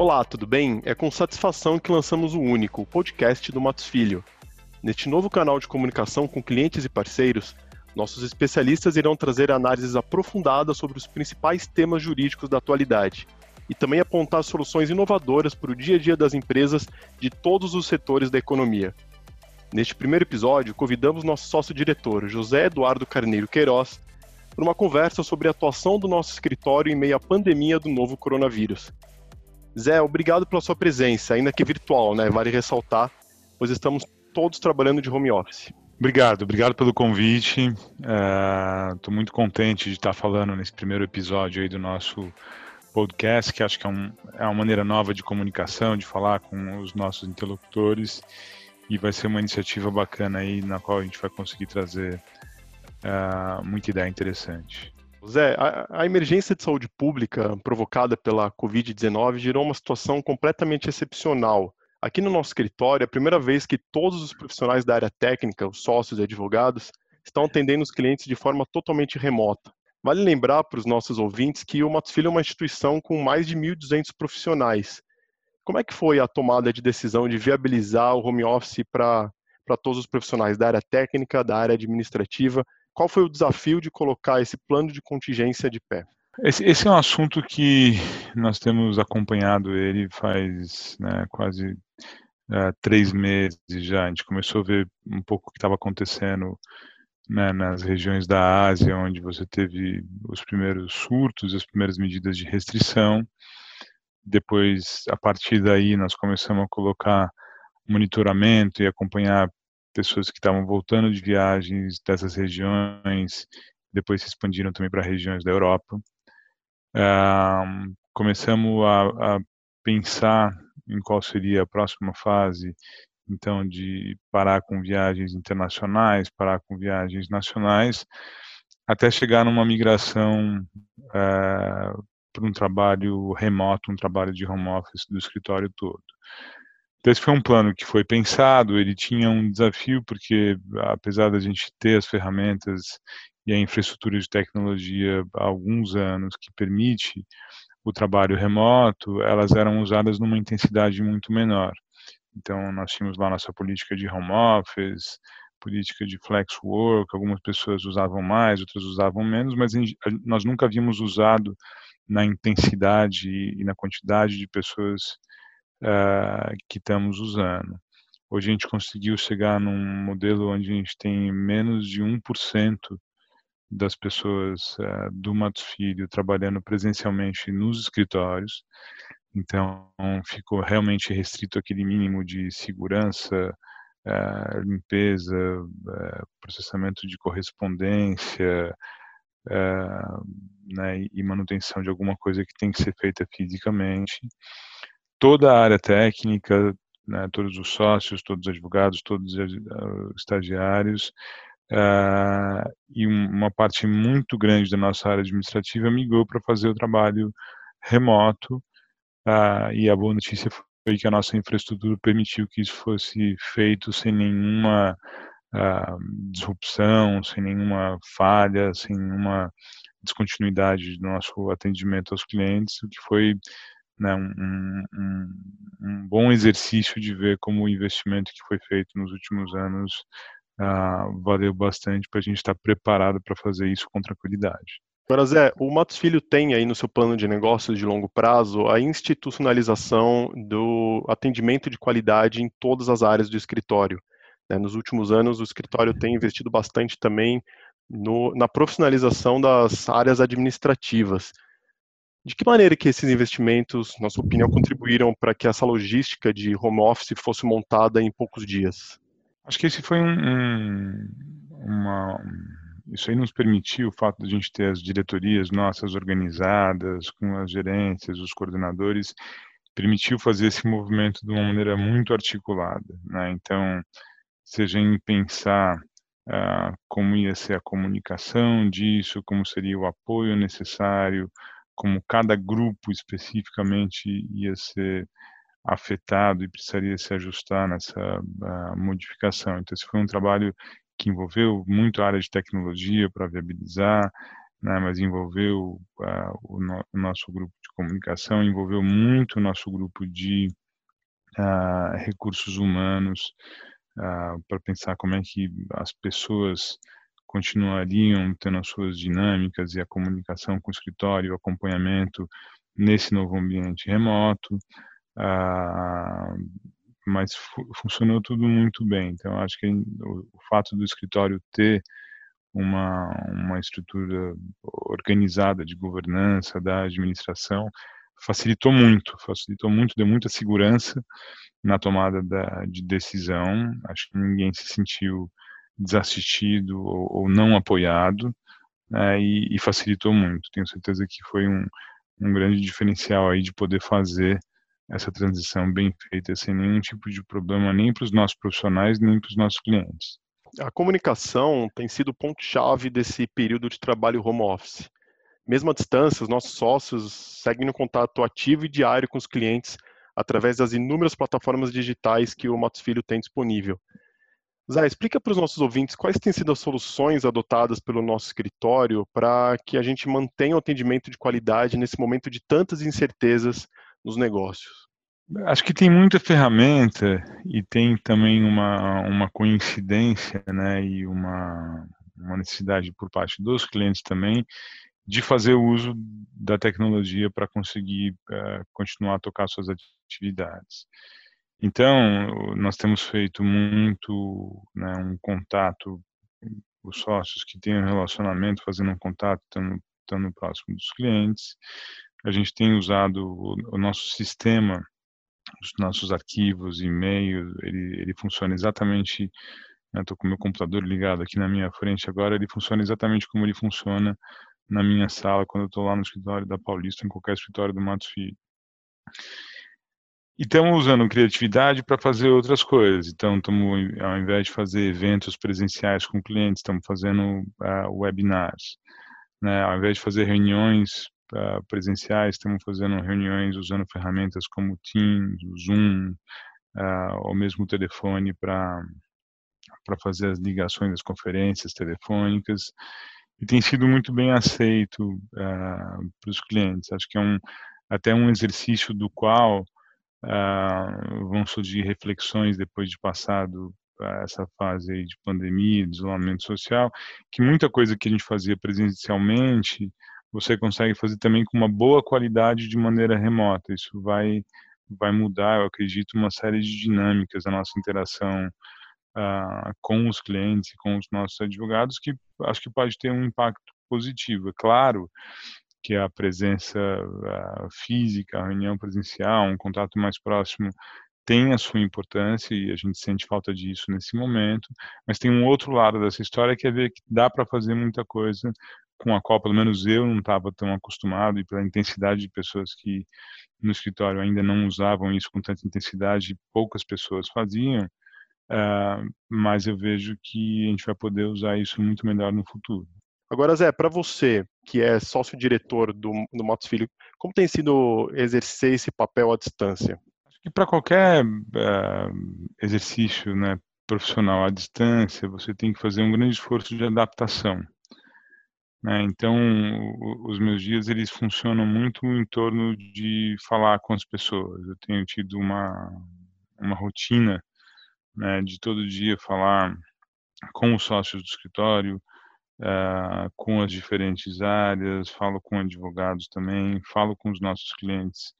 Olá, tudo bem? É com satisfação que lançamos o Único, o podcast do Matos Filho. Neste novo canal de comunicação com clientes e parceiros, nossos especialistas irão trazer análises aprofundadas sobre os principais temas jurídicos da atualidade e também apontar soluções inovadoras para o dia a dia das empresas de todos os setores da economia. Neste primeiro episódio, convidamos nosso sócio-diretor, José Eduardo Carneiro Queiroz, para uma conversa sobre a atuação do nosso escritório em meio à pandemia do novo coronavírus. Zé, obrigado pela sua presença, ainda que virtual, né? Vale ressaltar, pois estamos todos trabalhando de home office. Obrigado, obrigado pelo convite. Estou uh, muito contente de estar falando nesse primeiro episódio aí do nosso podcast, que acho que é, um, é uma maneira nova de comunicação, de falar com os nossos interlocutores, e vai ser uma iniciativa bacana aí na qual a gente vai conseguir trazer uh, muita ideia interessante. Zé, a, a, emergência de saúde pública provocada pela Covid-19 gerou uma situação completamente excepcional. Aqui no nosso escritório, é a primeira vez que todos os profissionais da área técnica, os sócios e advogados, estão atendendo os clientes de forma totalmente remota. Vale lembrar para os nossos ouvintes que o Matos Filho é uma instituição com mais de 1.200 profissionais. Como é que foi a tomada de decisão de viabilizar o home office para todos os profissionais da área técnica, da área administrativa qual foi o desafio de colocar esse plano de contingência de pé? Esse, esse é um assunto que nós temos acompanhado ele faz né, quase uh, três meses já. A gente começou a ver um pouco o que estava acontecendo né, nas regiões da Ásia, onde você teve os primeiros surtos, as primeiras medidas de restrição. Depois, a partir daí, nós começamos a colocar monitoramento e acompanhar pessoas que estavam voltando de viagens dessas regiões, depois se expandiram também para regiões da Europa. Uh, começamos a, a, pensar em qual seria a próxima fase, então, de parar com viagens internacionais, parar com viagens nacionais, até chegar numa migração uh, para um trabalho remoto, um trabalho de home office do escritório todo. Então, esse foi um plano que foi pensado, ele tinha um desafio, porque apesar da gente ter as ferramentas e a infraestrutura de tecnologia há alguns anos que permite o trabalho remoto, elas eram usadas numa intensidade muito menor. Então, nós tínhamos lá nossa política de home office, política de flex work, algumas pessoas usavam mais, outras usavam menos, mas nós nunca havíamos usado na intensidade e na quantidade de pessoas uh, que estamos usando. Hoje a gente conseguiu chegar num modelo onde a gente tem menos de 1% das pessoas uh, do Matos Filho trabalhando presencialmente nos escritórios. Então, ficou realmente restrito aquele mínimo de segurança, uh, limpeza, uh, processamento de correspondência né, e manutenção de alguma coisa que tem que ser feita fisicamente toda a área técnica, né, todos os sócios, todos os advogados, todos os uh, estagiários, uh, e um, uma parte muito grande da nossa área administrativa migrou para fazer o trabalho remoto, uh, e a boa notícia foi que a nossa infraestrutura permitiu que isso fosse feito sem nenhuma disrupção, sem nenhuma falha, sem nenhuma descontinuidade do nosso atendimento aos clientes, o que foi né, um, um, um, bom exercício de ver como o investimento que foi feito nos últimos anos uh, valeu bastante para a gente estar tá preparado para fazer isso com tranquilidade. Agora, Zé, o Matos Filho tem aí no seu plano de negócios de longo prazo a institucionalização do atendimento de qualidade em todas as áreas do escritório. Né? Nos últimos anos, o escritório tem investido bastante também no, na profissionalização das áreas administrativas. De que maneira que esses investimentos, na sua opinião, contribuíram para que essa logística de home office fosse montada em poucos dias? Acho que esse foi um, um uma, isso aí nos permitiu o fato de a gente ter as diretorias nossas organizadas, com as gerências, os coordenadores, permitiu fazer esse movimento de uma maneira muito articulada. Né? Então, seja em pensar uh, como ia ser a comunicação disso, como seria o apoio necessário, como cada grupo especificamente ia ser afetado e precisaria se ajustar nessa uh, modificação. Então, esse foi um trabalho que envolveu muito a área de tecnologia para viabilizar, né, mas envolveu uh, o, no, o, nosso grupo de comunicação, envolveu muito o nosso grupo de uh, recursos humanos, uh, para pensar como é que as pessoas continuariam tendo as suas dinâmicas e a comunicação com o escritório, o acompanhamento nesse novo ambiente remoto, mas fu funcionou tudo muito bem. Então, acho que o, o fato do escritório ter uma, uma estrutura organizada de governança da administração facilitou muito, facilitou muito, deu muita segurança na tomada da, de decisão. Acho que ninguém se sentiu desassistido ou, ou não apoiado né, e, e, facilitou muito. Tenho certeza que foi um, um grande diferencial aí de poder fazer essa transição bem feita sem nenhum tipo de problema nem para os nossos profissionais nem para os nossos clientes. A comunicação tem sido ponto-chave desse período de trabalho home office. Mesmo à distância, os nossos sócios seguem no contato ativo e diário com os clientes através das inúmeras plataformas digitais que o Matos Filho tem disponível. Zé, explica para os nossos ouvintes quais têm sido as soluções adotadas pelo nosso escritório para que a gente mantenha o atendimento de qualidade nesse momento de tantas incertezas nos negócios. Acho que tem muita ferramenta e tem também uma, uma coincidência, né, e uma, uma necessidade por parte dos clientes também de fazer uso da tecnologia para conseguir uh, continuar a tocar suas atividades. Então, nós temos feito muito né, um contato, os sócios que têm um relacionamento, fazendo um contato, estando, estando próximo dos clientes. A gente tem usado o, o nosso sistema os nossos arquivos, e-mails, ele, ele funciona exatamente, estou né, com o meu computador ligado aqui na minha frente agora, ele funciona exatamente como ele funciona na minha sala, quando eu estou lá no escritório da Paulista, em qualquer escritório do Matos Filho. E estamos usando criatividade para fazer outras coisas. Então, estamos, ao invés de fazer eventos presenciais com clientes, estamos fazendo uh, webinars. Né? Ao invés de fazer reuniões uh, presenciais, estamos fazendo reuniões usando ferramentas como Teams, Zoom, uh, ou mesmo o telefone para para fazer as ligações, as conferências telefônicas e tem sido muito bem aceito uh, para os clientes. Acho que é um até um exercício do qual uh, vão surgir reflexões depois de passado essa fase de pandemia, de isolamento social, que muita coisa que a gente fazia presencialmente você consegue fazer também com uma boa qualidade de maneira remota. Isso vai vai mudar, eu acredito, uma série de dinâmicas da nossa interação uh, com os clientes com os nossos advogados que acho que pode ter um impacto positivo. É claro que a presença física, a reunião presencial, um contato mais próximo tem a sua importância e a gente sente falta disso nesse momento, mas tem um outro lado dessa história que é ver que dá para fazer muita coisa com a qual pelo menos eu não estava tão acostumado e pela intensidade de pessoas que no escritório ainda não usavam isso com tanta intensidade, poucas pessoas faziam, uh, mas eu vejo que a gente vai poder usar isso muito melhor no futuro. Agora, Zé, para você, que é sócio-diretor do, do Filho, como tem sido exercer esse papel à distância? Acho que para qualquer uh, exercício né, profissional à distância, você tem que fazer um grande esforço de adaptação. Né? Então, os meus dias eles funcionam muito em torno de falar com as pessoas. Eu tenho tido uma uma rotina né, de todo dia falar com os sócios do escritório, uh, com as diferentes áreas, falo com advogados também, falo com os nossos clientes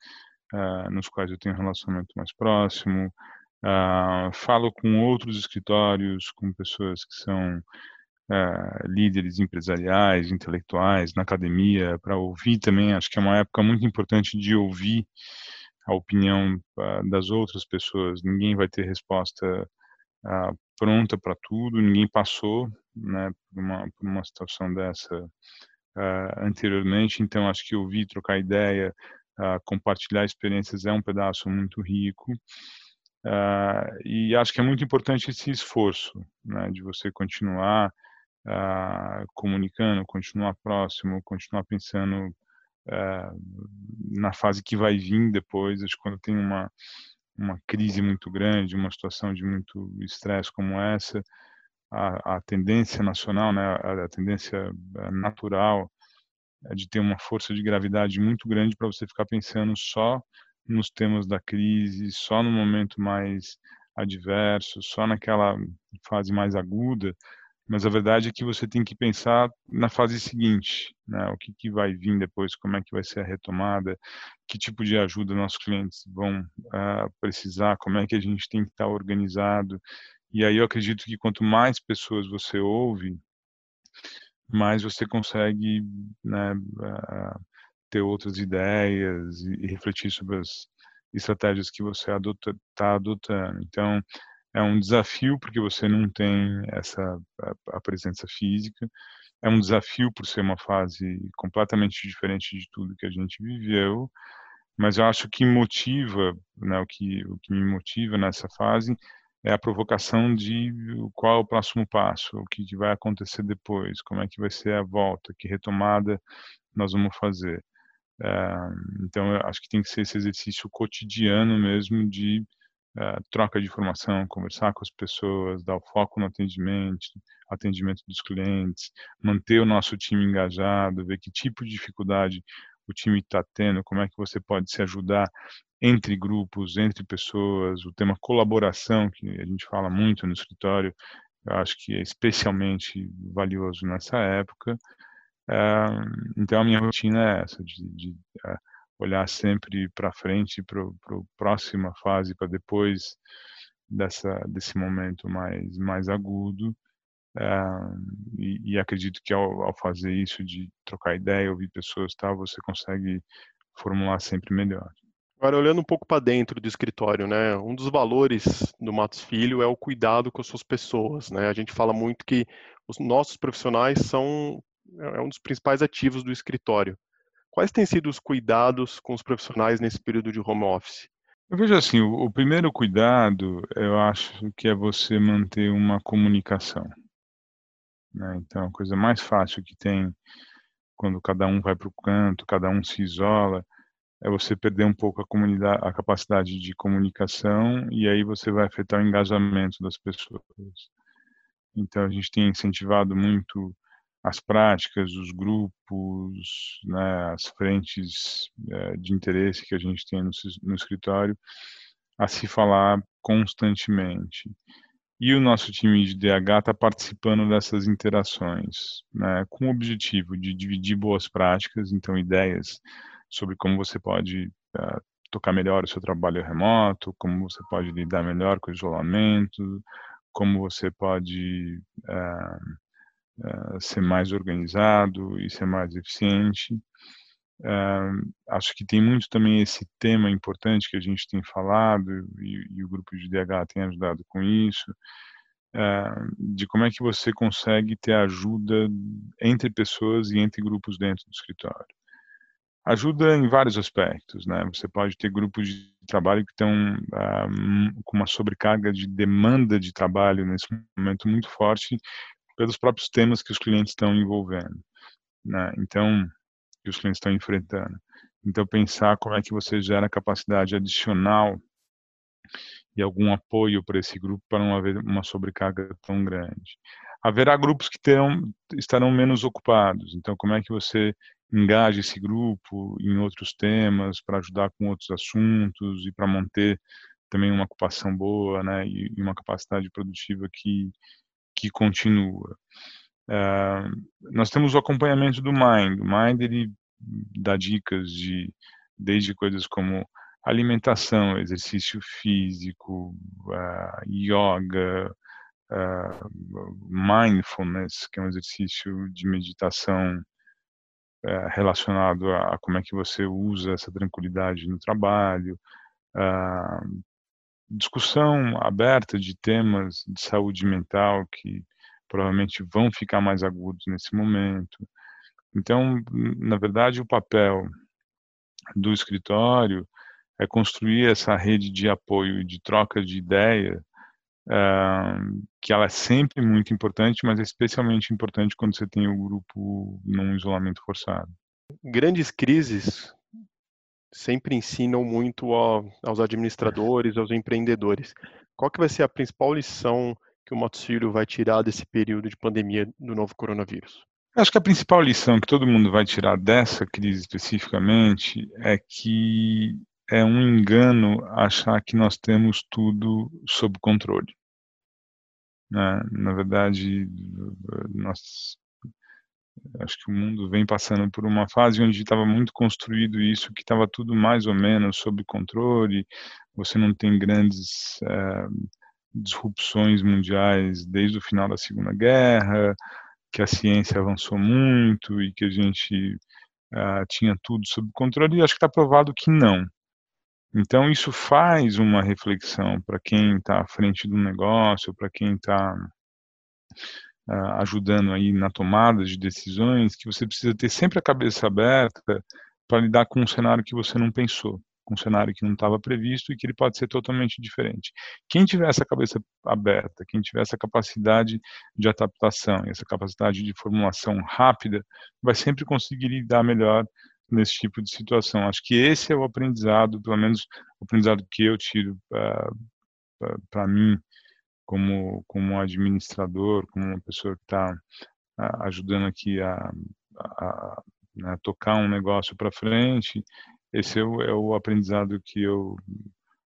uh, nos quais eu tenho um relacionamento mais próximo, uh, falo com outros escritórios, com pessoas que são líderes empresariais, intelectuais, na academia, para ouvir também. Acho que é uma época muito importante de ouvir a opinião das outras pessoas. Ninguém vai ter resposta uh, pronta para tudo, ninguém passou né, por, uma, por uma situação dessa anteriormente, então acho que ouvir, trocar ideia, compartilhar experiências é um pedaço muito rico. Uh, e acho que é muito importante esse esforço né, de você continuar uh, comunicando, continuar próximo, continuar pensando uh, na fase que vai vir depois. Acho que quando tem uma, uma crise muito grande, uma situação de muito estresse como essa, a, a, tendência nacional, né, a, a tendência eh, natural é de ter uma força de gravidade muito grande para você ficar pensando só nos temas da crise, só no momento mais adverso, só naquela fase mais aguda, mas a verdade é que você tem que pensar na fase seguinte, né? O que, que vai vir depois, como é que vai ser a retomada, que tipo de ajuda nossos clientes vão uh, precisar, como é que a gente tem que estar organizado. E aí eu acredito que quanto mais pessoas você ouve, mais você consegue né, uh, ter outras ideias e, e, refletir sobre as estratégias que você está adota, adotando. Então, é um desafio porque você não tem essa a, presença física. É um desafio por ser uma fase completamente diferente de tudo que a gente viveu, mas eu acho que motiva, né, o que o que me motiva nessa fase é a provocação de qual é o próximo passo, o que vai acontecer depois, como é que vai ser a volta, que retomada nós vamos fazer. É, então, eu acho que tem que ser esse exercício cotidiano mesmo de uh, troca de informação, conversar com as pessoas, dar o foco no atendimento, atendimento dos clientes, manter o nosso time engajado, ver que tipo de dificuldade o time está tendo, como é que você pode se ajudar entre grupos, entre pessoas, o tema colaboração, que a gente fala muito no escritório, eu acho que é especialmente valioso nessa época. Uh, então, a minha rotina é essa, de, de uh, olhar sempre para frente, para a próxima fase, para depois dessa, desse momento mais, mais agudo. Uh, e, e, acredito que ao, ao, fazer isso, de trocar ideia, ouvir pessoas, tal, você consegue formular sempre melhor. Agora, olhando um pouco para dentro do escritório, né? Um dos valores do Matos Filho é o cuidado com as suas pessoas, né? A gente fala muito que os nossos profissionais são é um dos principais ativos do escritório. Quais têm sido os cuidados com os profissionais nesse período de home office? Eu vejo assim, o, primeiro cuidado, eu acho que é você manter uma comunicação. Né? Então, a coisa mais fácil que tem quando cada um vai para o canto, cada um se isola, é você perder um pouco a, a capacidade de comunicação e aí você vai afetar o engajamento das pessoas. Então, a gente tem incentivado muito as práticas, os grupos, né, as frentes é, de interesse que a gente tem no, no escritório a se falar constantemente. E o nosso time de DH está participando dessas interações, né, com o objetivo de dividir boas práticas, então ideias sobre como você pode uh, tocar melhor o seu trabalho remoto, como você pode lidar melhor com o isolamento, como você pode uh, uh, ser mais organizado e ser mais eficiente. Uh, acho que tem muito também esse tema importante que a gente tem falado e, e o grupo de DH tem ajudado com isso, uh, de como é que você consegue ter ajuda entre pessoas e entre grupos dentro do escritório. Ajuda em vários aspectos, né? Você pode ter grupos de trabalho que estão uh, com uma sobrecarga de demanda de trabalho nesse momento muito forte pelos próprios temas que os clientes estão envolvendo, né? Então, que os clientes estão enfrentando. Então, pensar como é que você gera capacidade adicional e algum apoio para esse grupo para não haver uma sobrecarga tão grande. Haverá grupos que terão, estarão menos ocupados, então como é que você engaja esse grupo em outros temas para ajudar com outros assuntos e para manter também uma ocupação boa, né, e uma capacidade produtiva que que continua. Uh, nós temos o acompanhamento do Mind. O Mind ele dá dicas de desde coisas como alimentação, exercício físico, uh, yoga, uh, mindfulness, que é um exercício de meditação uh, relacionado a, a, como é que você usa essa tranquilidade no trabalho, discussão aberta de temas de saúde mental que provavelmente vão ficar mais agudos nesse momento. Então, na verdade, o papel do escritório é construir essa rede de apoio e de troca de ideia, uh, que ela é sempre muito importante, mas é especialmente importante quando você tem o grupo num isolamento forçado. Grandes crises sempre ensinam muito aos administradores, aos empreendedores. Qual que vai ser a principal lição que o Matos Filho vai tirar desse período de pandemia do novo coronavírus? Acho que a principal lição que todo mundo vai tirar dessa crise especificamente é que é um engano achar que nós temos tudo sob controle. Né? Na verdade, nós acho que o mundo vem passando por uma fase onde estava muito construído isso, que estava tudo mais ou menos sob controle, você não tem grandes é, disrupções mundiais desde o final da Segunda Guerra, que a ciência avançou muito e que a gente uh, tinha tudo sob controle, e acho que está provado que não. Então, isso faz uma reflexão para quem está à frente do negócio, para quem está ajudando aí na tomada de decisões, que você precisa ter sempre a cabeça aberta para lidar com um cenário que você não pensou um cenário que não estava previsto e que ele pode ser totalmente diferente. Quem tiver essa cabeça aberta, quem tiver essa capacidade de adaptação e essa capacidade de formulação rápida, vai sempre conseguir lidar melhor nesse tipo de situação. Acho que esse é o aprendizado, pelo menos o aprendizado que eu tiro ah, para mim como como administrador, como uma pessoa que está ajudando aqui a, a, a, né, tocar um negócio para frente esse é o, é o aprendizado que eu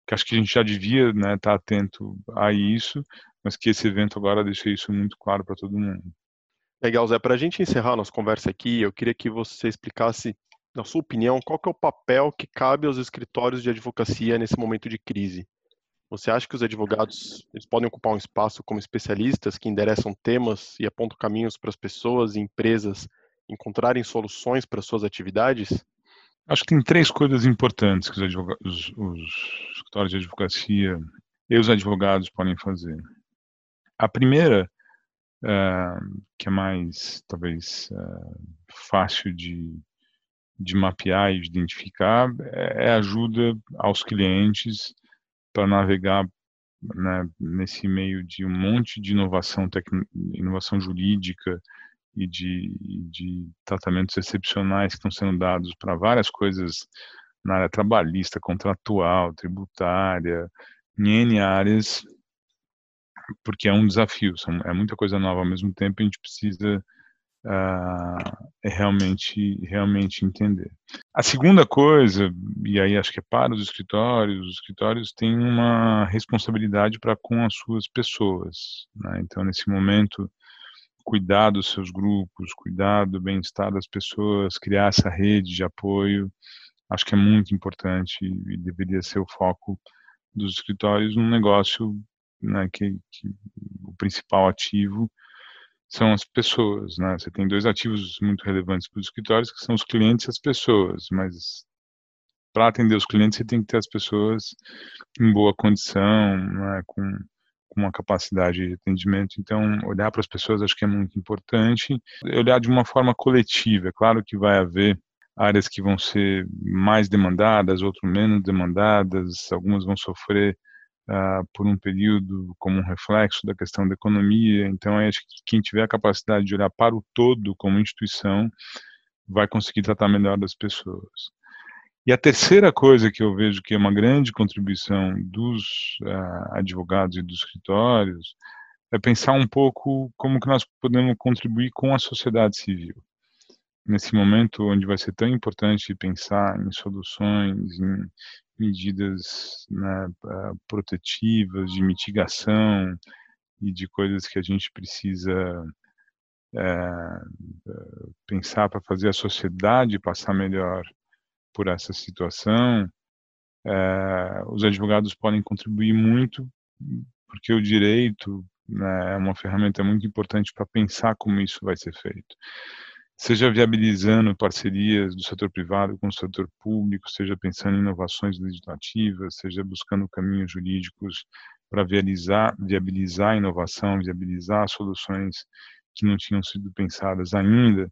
que acho que a gente já devia estar né, tá atento a isso, mas que esse evento agora deixa isso muito claro para todo mundo. Legal, Zé. Para a gente encerrar nossa conversa aqui, eu queria que você explicasse, na sua opinião, qual que é o papel que cabe aos escritórios de advocacia nesse momento de crise. Você acha que os advogados eles podem ocupar um espaço como especialistas que endereçam temas e apontam caminhos para as pessoas e empresas encontrarem soluções para suas atividades? Acho que tem três coisas importantes que os, os, os escritórios de advocacia e os advogados podem fazer. A primeira, uh, que é mais, talvez, uh, fácil de, de mapear e de identificar, é, é ajuda aos clientes para navegar né, nesse meio de um monte de inovação, inovação jurídica, e de, de tratamentos excepcionais que estão sendo dados para várias coisas na área trabalhista, contratual, tributária, em N áreas, porque é um desafio, é muita coisa nova ao mesmo tempo, a gente precisa uh, realmente, realmente entender. A segunda coisa, e aí acho que é para os escritórios, os escritórios têm uma responsabilidade para com as suas pessoas, né? então nesse momento cuidar dos seus grupos, cuidar do bem-estar das pessoas, criar essa rede de apoio, acho que é muito importante e deveria ser o foco dos escritórios num negócio né, que, que, o principal ativo são as pessoas, né? Você tem dois ativos muito relevantes para os escritórios, que são os clientes e as pessoas, mas para atender os clientes você tem que ter as pessoas em boa condição, né, com com uma capacidade de atendimento. Então, olhar para as pessoas acho que é muito importante. Olhar de uma forma coletiva. É claro que vai haver áreas que vão ser mais demandadas, outras menos demandadas, algumas vão sofrer uh, por um período como um reflexo da questão da economia. Então, acho que quem tiver a capacidade de olhar para o todo como instituição vai conseguir tratar melhor das pessoas. E a terceira coisa que eu vejo que é uma grande contribuição dos uh, advogados e dos escritórios é pensar um pouco como que nós podemos contribuir com a sociedade civil. Nesse momento onde vai ser tão importante pensar em soluções, em medidas né, protetivas, de mitigação e de coisas que a gente precisa é, pensar para fazer a sociedade passar melhor por essa situação, é, os advogados podem contribuir muito, porque o direito né, é uma ferramenta muito importante para pensar como isso vai ser feito. Seja viabilizando parcerias do setor privado com o setor público, seja pensando em inovações legislativas, seja buscando caminhos jurídicos para viabilizar, viabilizar a inovação, viabilizar soluções que não tinham sido pensadas ainda,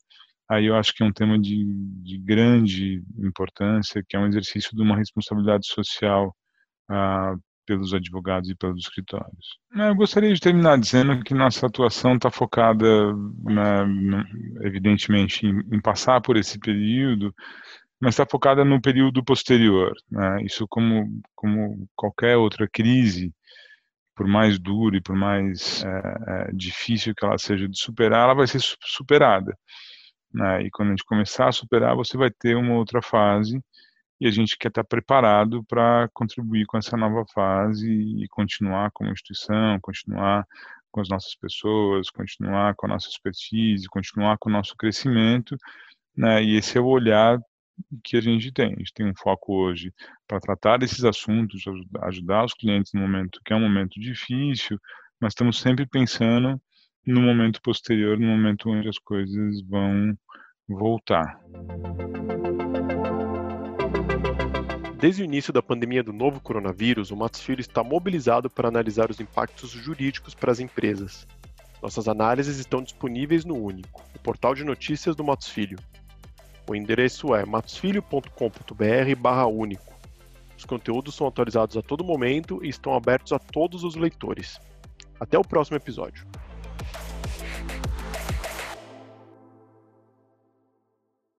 aí eu acho que é um tema de, de grande importância, que é um exercício de uma responsabilidade social ah, pelos advogados e pelos escritórios. Eu gostaria de terminar dizendo que nossa atuação está focada, na, evidentemente, em, em, passar por esse período, mas está focada no período posterior. Né? Isso como, como qualquer outra crise, por mais dura e por mais é, é, difícil que ela seja de superar, ela vai ser superada. Né? E quando a gente começar a superar, você vai ter uma outra fase e a gente quer estar preparado para contribuir com essa nova fase e continuar como instituição, continuar com as nossas pessoas, continuar com a nossa expertise, continuar com o nosso crescimento, né? E esse é o olhar que a gente tem. A gente tem um foco hoje para tratar desses assuntos, ajudar os clientes no momento que é um momento difícil, mas estamos sempre pensando no momento posterior, no momento onde as coisas vão voltar. Desde o início da pandemia do novo coronavírus, o Matos Filho está mobilizado para analisar os impactos jurídicos para as empresas. Nossas análises estão disponíveis no Único, o portal de notícias do Matos Filho. O endereço é matosfilho.com.br/único. Os conteúdos são atualizados a todo momento e estão abertos a todos os leitores. Até o próximo episódio.